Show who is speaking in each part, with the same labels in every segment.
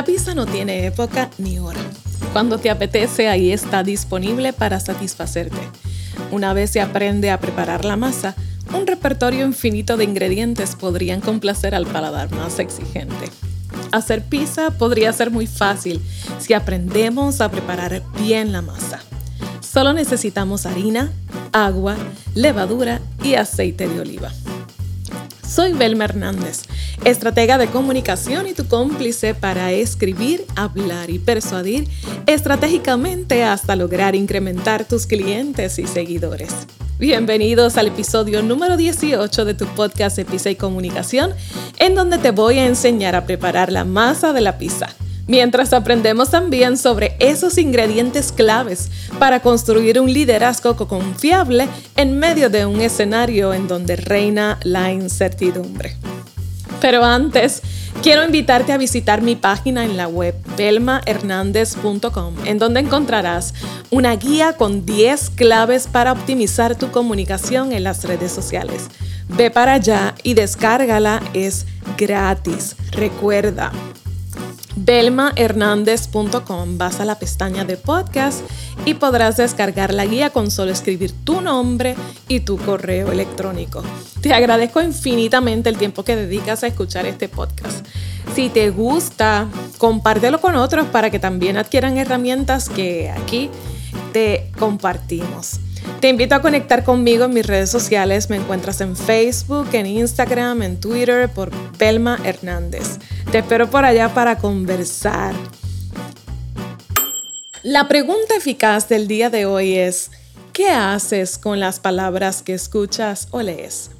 Speaker 1: La pizza no tiene época ni hora. Cuando te apetece, ahí está disponible para satisfacerte. Una vez se aprende a preparar la masa, un repertorio infinito de ingredientes podrían complacer al paladar más exigente. Hacer pizza podría ser muy fácil si aprendemos a preparar bien la masa. Solo necesitamos harina, agua, levadura y aceite de oliva. Soy Belma Hernández, estratega de comunicación y tu cómplice para escribir, hablar y persuadir estratégicamente hasta lograr incrementar tus clientes y seguidores. Bienvenidos al episodio número 18 de tu podcast de y Comunicación, en donde te voy a enseñar a preparar la masa de la pizza mientras aprendemos también sobre esos ingredientes claves para construir un liderazgo confiable en medio de un escenario en donde reina la incertidumbre. Pero antes, quiero invitarte a visitar mi página en la web belmahernandez.com, en donde encontrarás una guía con 10 claves para optimizar tu comunicación en las redes sociales. Ve para allá y descárgala, es gratis. Recuerda, belmahernandez.com. Vas a la pestaña de podcast y podrás descargar la guía con solo escribir tu nombre y tu correo electrónico. Te agradezco infinitamente el tiempo que dedicas a escuchar este podcast. Si te gusta, compártelo con otros para que también adquieran herramientas que aquí te compartimos. Te invito a conectar conmigo en mis redes sociales. Me encuentras en Facebook, en Instagram, en Twitter por Belma Hernández. Te espero por allá para conversar. La pregunta eficaz del día de hoy es, ¿qué haces con las palabras que escuchas o lees?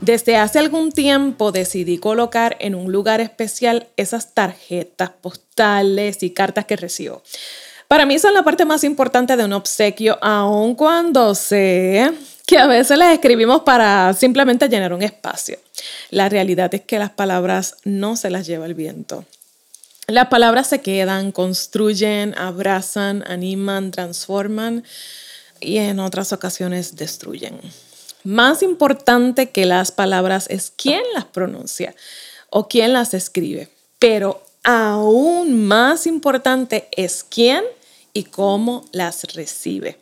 Speaker 1: Desde hace algún tiempo decidí colocar en un lugar especial esas tarjetas postales y cartas que recibo. Para mí son la parte más importante de un obsequio, aun cuando sé que a veces las escribimos para simplemente llenar un espacio. La realidad es que las palabras no se las lleva el viento. Las palabras se quedan, construyen, abrazan, animan, transforman y en otras ocasiones destruyen. Más importante que las palabras es quién las pronuncia o quién las escribe, pero aún más importante es quién y cómo las recibe.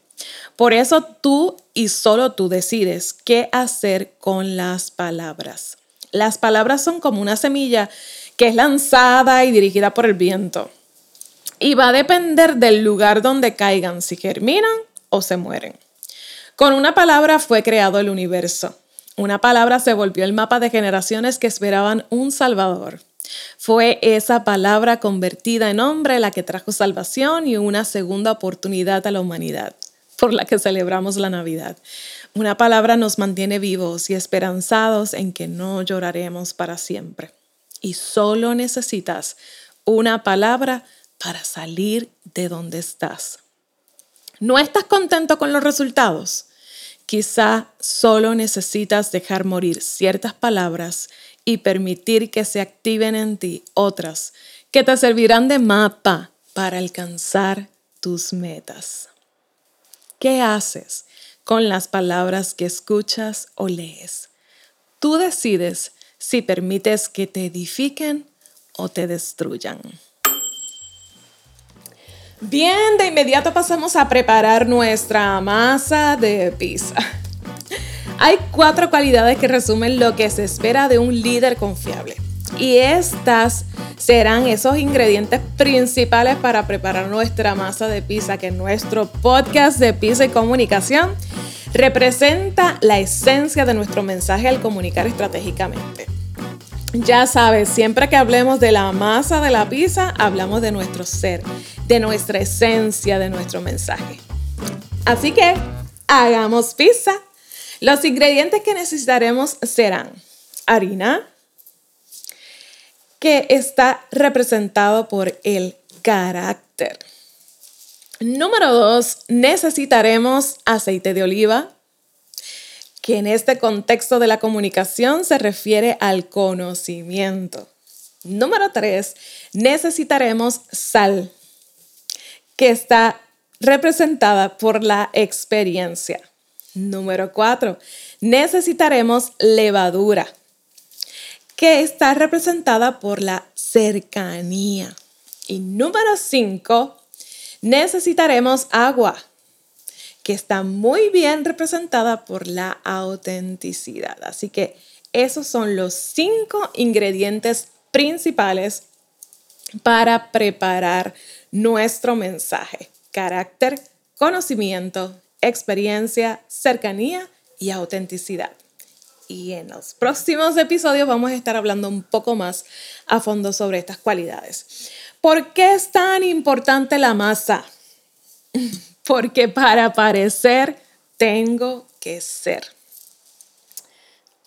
Speaker 1: Por eso tú y solo tú decides qué hacer con las palabras. Las palabras son como una semilla que es lanzada y dirigida por el viento. Y va a depender del lugar donde caigan, si germinan o se mueren. Con una palabra fue creado el universo. Una palabra se volvió el mapa de generaciones que esperaban un Salvador. Fue esa palabra convertida en hombre la que trajo salvación y una segunda oportunidad a la humanidad, por la que celebramos la Navidad. Una palabra nos mantiene vivos y esperanzados en que no lloraremos para siempre. Y solo necesitas una palabra para salir de donde estás. ¿No estás contento con los resultados? Quizá solo necesitas dejar morir ciertas palabras y permitir que se activen en ti otras que te servirán de mapa para alcanzar tus metas. ¿Qué haces con las palabras que escuchas o lees? Tú decides si permites que te edifiquen o te destruyan. Bien, de inmediato pasamos a preparar nuestra masa de pizza. Hay cuatro cualidades que resumen lo que se espera de un líder confiable. Y estas serán esos ingredientes principales para preparar nuestra masa de pizza, que nuestro podcast de pizza y comunicación representa la esencia de nuestro mensaje al comunicar estratégicamente. Ya sabes, siempre que hablemos de la masa de la pizza, hablamos de nuestro ser, de nuestra esencia, de nuestro mensaje. Así que, hagamos pizza los ingredientes que necesitaremos serán harina, que está representado por el carácter. Número dos, necesitaremos aceite de oliva, que en este contexto de la comunicación se refiere al conocimiento. Número tres, necesitaremos sal, que está representada por la experiencia. Número cuatro, necesitaremos levadura, que está representada por la cercanía. Y número 5, necesitaremos agua, que está muy bien representada por la autenticidad. Así que esos son los cinco ingredientes principales para preparar nuestro mensaje. Carácter, conocimiento, experiencia, cercanía y autenticidad. Y en los próximos episodios vamos a estar hablando un poco más a fondo sobre estas cualidades. ¿Por qué es tan importante la masa? Porque para parecer tengo que ser.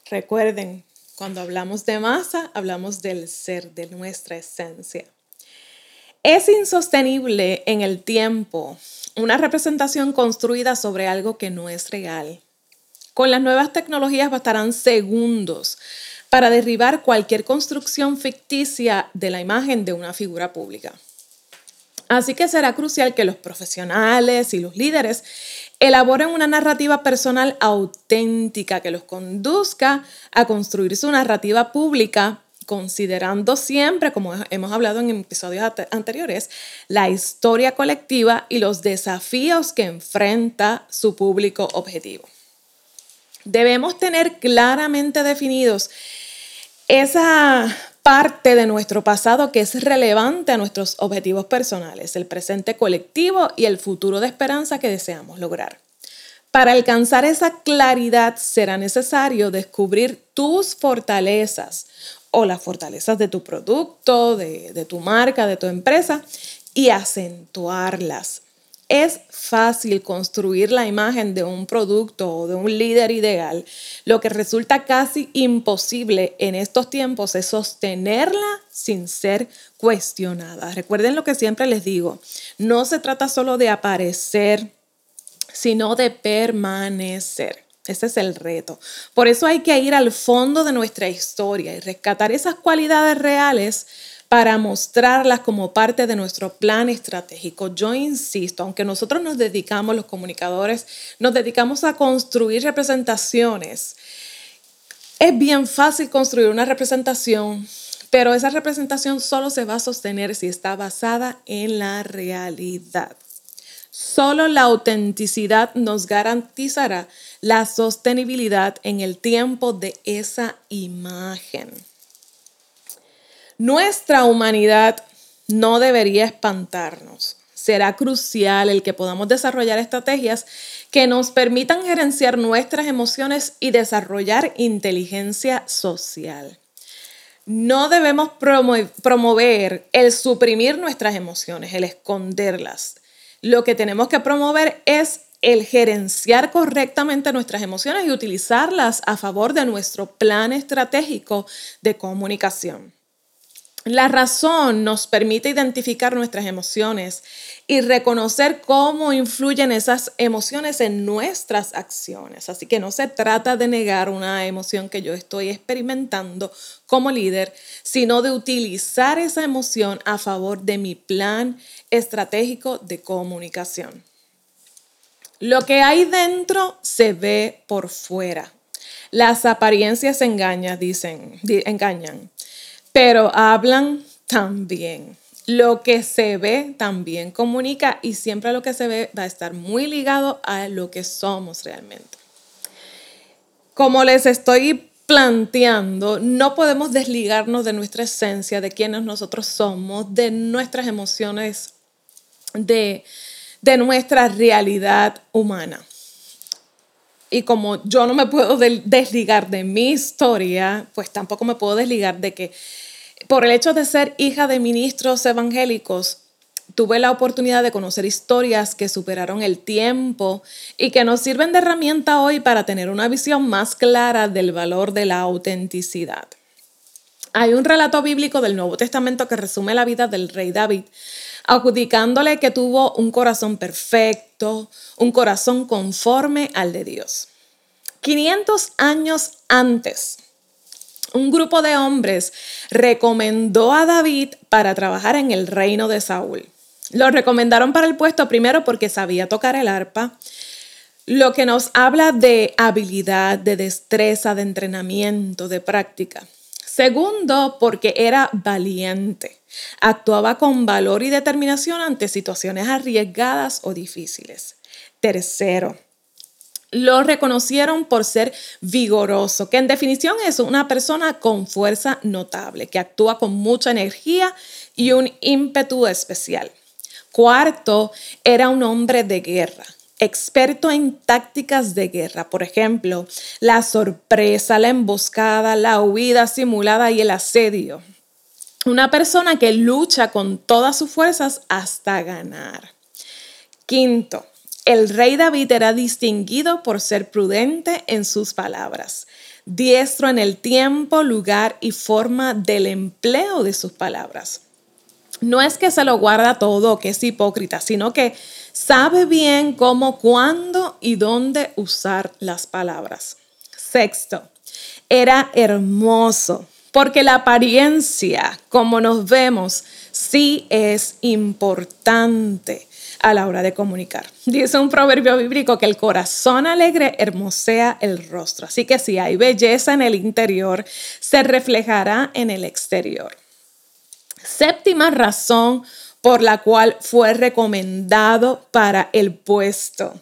Speaker 1: Recuerden, cuando hablamos de masa, hablamos del ser, de nuestra esencia. Es insostenible en el tiempo una representación construida sobre algo que no es real. Con las nuevas tecnologías bastarán segundos para derribar cualquier construcción ficticia de la imagen de una figura pública. Así que será crucial que los profesionales y los líderes elaboren una narrativa personal auténtica que los conduzca a construir su narrativa pública considerando siempre, como hemos hablado en episodios anteriores, la historia colectiva y los desafíos que enfrenta su público objetivo. Debemos tener claramente definidos esa parte de nuestro pasado que es relevante a nuestros objetivos personales, el presente colectivo y el futuro de esperanza que deseamos lograr. Para alcanzar esa claridad será necesario descubrir tus fortalezas o las fortalezas de tu producto, de, tu marca, de tu empresa y acentuarlas es fácil construir la imagen de un producto o de un líder ideal. Lo que resulta casi imposible en estos tiempos es sostenerla sin ser cuestionada. Recuerden lo que siempre les digo, no se trata solo de aparecer, sino de permanecer. Ese es el reto. Por eso hay que ir al fondo de nuestra historia y rescatar esas cualidades reales para mostrarlas como parte de nuestro plan estratégico. Yo insisto, aunque nosotros nos dedicamos, los comunicadores, nos dedicamos a construir representaciones, es bien fácil construir una representación, pero esa representación solo se va a sostener si está basada en la realidad. Solo la autenticidad nos garantizará la sostenibilidad en el tiempo de esa imagen. Nuestra humanidad no debería espantarnos. Será crucial el que podamos desarrollar estrategias que nos permitan gerenciar nuestras emociones y desarrollar inteligencia social. No debemos promover el suprimir nuestras emociones, el esconderlas. Lo que tenemos que promover es el gerenciar correctamente nuestras emociones y utilizarlas a favor de nuestro plan estratégico de comunicación. La razón nos permite identificar nuestras emociones y reconocer cómo influyen esas emociones en nuestras acciones. Así que no se trata de negar una emoción que yo estoy experimentando como líder, sino de utilizar esa emoción a favor de mi plan estratégico de comunicación. Lo que hay dentro se ve por fuera. Las apariencias engañan, dicen, engañan pero hablan también. Lo que se ve también comunica y siempre lo que se ve va a estar muy ligado a lo que somos realmente. Como les estoy planteando, no podemos desligarnos de nuestra esencia, de quienes nosotros somos, de nuestras emociones, de, de nuestra realidad humana. Y como yo no me puedo desligar de mi historia, pues tampoco me puedo desligar de que por el hecho de ser hija de ministros evangélicos, tuve la oportunidad de conocer historias que superaron el tiempo y que nos sirven de herramienta hoy para tener una visión más clara del valor de la autenticidad. Hay un relato bíblico del Nuevo Testamento que resume la vida del rey David, adjudicándole que tuvo un corazón perfecto, un corazón conforme al de Dios. 500 años antes un grupo de hombres recomendó a David para trabajar en el reino de Saúl. Lo recomendaron para el puesto primero porque sabía tocar el arpa, lo que nos habla de habilidad, de destreza, de entrenamiento, de práctica. Segundo, porque era valiente. Actuaba con valor y determinación ante situaciones arriesgadas o difíciles. Tercero, lo reconocieron por ser vigoroso, que en definición es una persona con fuerza notable, que actúa con mucha energía y un ímpetu especial. Cuarto, era un hombre de guerra, experto en tácticas de guerra, por ejemplo, la sorpresa, la emboscada, la huida simulada y el asedio. Una persona que lucha con todas sus fuerzas hasta ganar. Quinto, el rey David era distinguido por ser prudente en sus palabras, diestro en el tiempo, lugar y forma del empleo de sus palabras. No es que se lo guarda todo, que es hipócrita, sino que sabe bien cómo, cuándo y dónde usar las palabras. Sexto, era hermoso, porque la apariencia, como nos vemos, sí es importante a la hora de comunicar. Dice un proverbio bíblico que el corazón alegre hermosea el rostro. Así que si hay belleza en el interior, se reflejará en el exterior. Séptima razón por la cual fue recomendado para el puesto.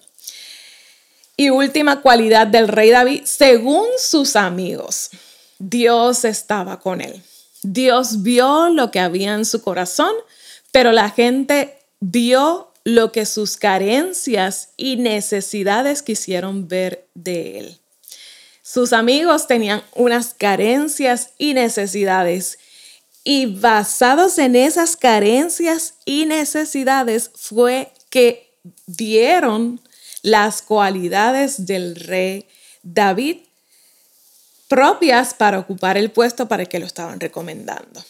Speaker 1: Y última cualidad del rey David, según sus amigos, Dios estaba con él. Dios vio lo que había en su corazón, pero la gente vio lo que sus carencias y necesidades quisieron ver de él. Sus amigos tenían unas carencias y necesidades y basados en esas carencias y necesidades fue que dieron las cualidades del rey David propias para ocupar el puesto para el que lo estaban recomendando.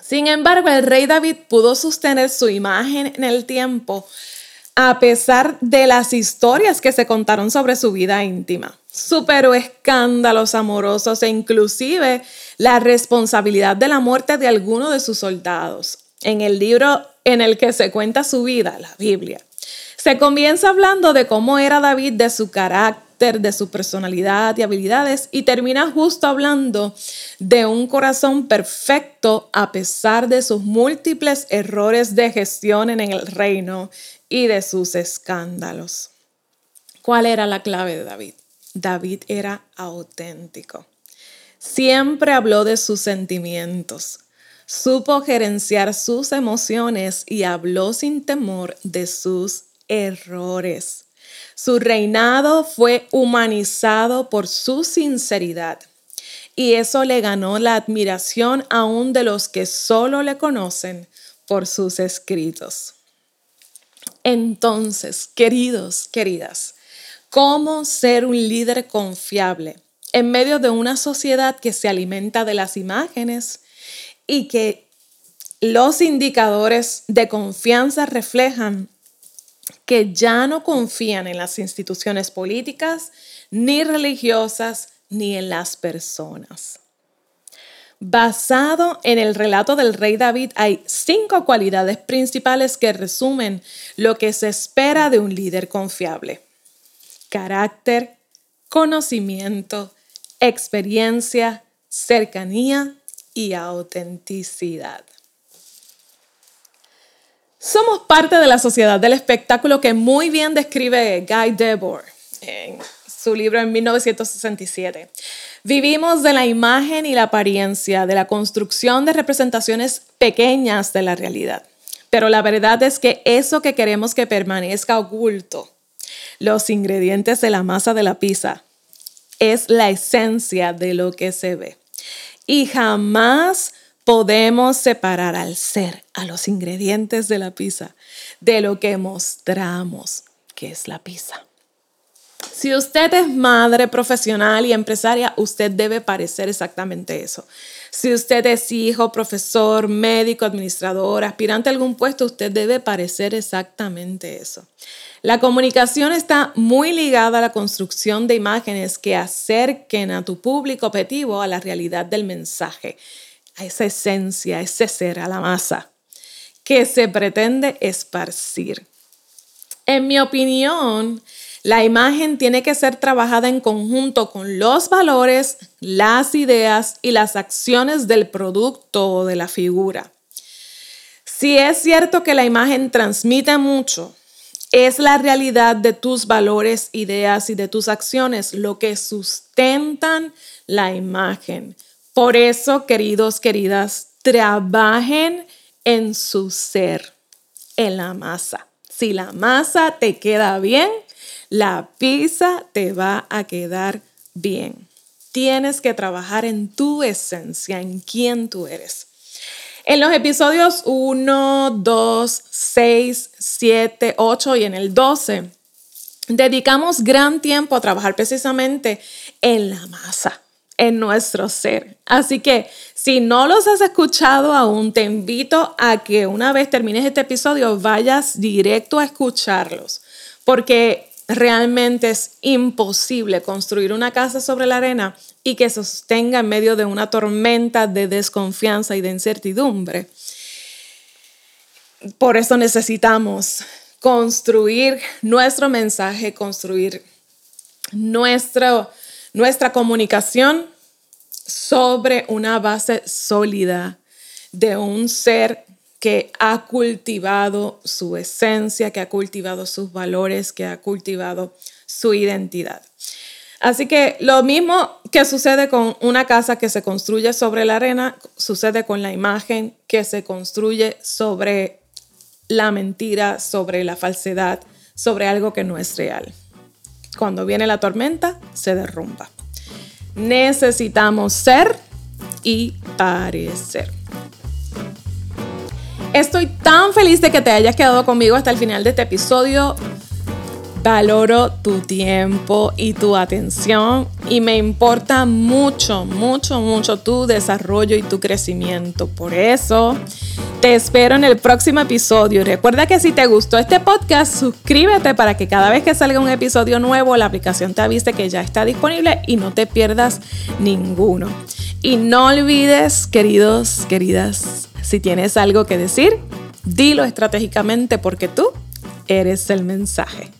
Speaker 1: Sin embargo, el rey David pudo sostener su imagen en el tiempo a pesar de las historias que se contaron sobre su vida íntima. Superó escándalos amorosos e inclusive la responsabilidad de la muerte de alguno de sus soldados. En el libro en el que se cuenta su vida, la Biblia, se comienza hablando de cómo era David, de su carácter, de su personalidad y habilidades y termina justo hablando de un corazón perfecto a pesar de sus múltiples errores de gestión en el reino y de sus escándalos. ¿Cuál era la clave de David? David era auténtico. Siempre habló de sus sentimientos, supo gerenciar sus emociones y habló sin temor de sus errores. Su reinado fue humanizado por su sinceridad y eso le ganó la admiración aún de los que solo le conocen por sus escritos. Entonces, queridos, queridas, ¿cómo ser un líder confiable en medio de una sociedad que se alimenta de las imágenes y que los indicadores de confianza reflejan que ya no confían en las instituciones políticas, ni religiosas, ni en las personas. Basado en el relato del rey David, hay cinco cualidades principales que resumen lo que se espera de un líder confiable. Carácter, conocimiento, experiencia, cercanía y autenticidad. Somos parte de la sociedad del espectáculo que muy bien describe Guy Debord en su libro en 1967. Vivimos de la imagen y la apariencia, de la construcción de representaciones pequeñas de la realidad. Pero la verdad es que eso que queremos que permanezca oculto, los ingredientes de la masa de la pizza, es la esencia de lo que se ve. Y jamás podemos separar al ser, a los ingredientes de la pizza, de lo que mostramos que es la pizza. Si usted es madre profesional y empresaria, usted debe parecer exactamente eso. Si usted es hijo, profesor, médico, administrador, aspirante a algún puesto, usted debe parecer exactamente eso. La comunicación está muy ligada a la construcción de imágenes que acerquen a tu público objetivo a la realidad del mensaje a esa esencia, a ese ser, a la masa que se pretende esparcir. En mi opinión, La imagen tiene que ser trabajada en conjunto con los valores, las ideas y las acciones del producto o de la figura. Si es cierto que la imagen transmite mucho, es la realidad de tus valores, ideas y de tus acciones lo que sustentan la imagen. Por eso, queridos, queridas, trabajen en su ser, en la masa. Si la masa te queda bien, la pizza te va a quedar bien. Tienes que trabajar en tu esencia, en quién tú eres. En los episodios 1, 2, 6, 7, 8 y en el 12, dedicamos gran tiempo a trabajar precisamente en la masa, en nuestro ser. Así que si no los has escuchado aún, te invito a que una vez termines este episodio vayas directo a escucharlos, porque realmente es imposible construir una casa sobre la arena y que sostenga en medio de una tormenta de desconfianza y de incertidumbre. Por eso necesitamos construir nuestro mensaje, construir nuestra comunicación sobre una base sólida de un ser que ha cultivado su esencia, que ha cultivado sus valores, que ha cultivado su identidad. Así que lo mismo que sucede con una casa que se construye sobre la arena, sucede con la imagen que se construye sobre la mentira, sobre la falsedad, sobre algo que no es real. Cuando viene la tormenta, se derrumba. Necesitamos ser y parecer. Estoy tan feliz de que te hayas quedado conmigo hasta el final de este episodio. Valoro tu tiempo y tu atención y me importa mucho, mucho, mucho tu desarrollo y tu crecimiento. Por eso te espero en el próximo episodio. Recuerda que si te gustó este podcast, suscríbete para que cada vez que salga un episodio nuevo, la aplicación te avise que ya está disponible y no te pierdas ninguno. Y no olvides, queridos, queridas, si tienes algo que decir, dilo estratégicamente porque tú eres el mensaje.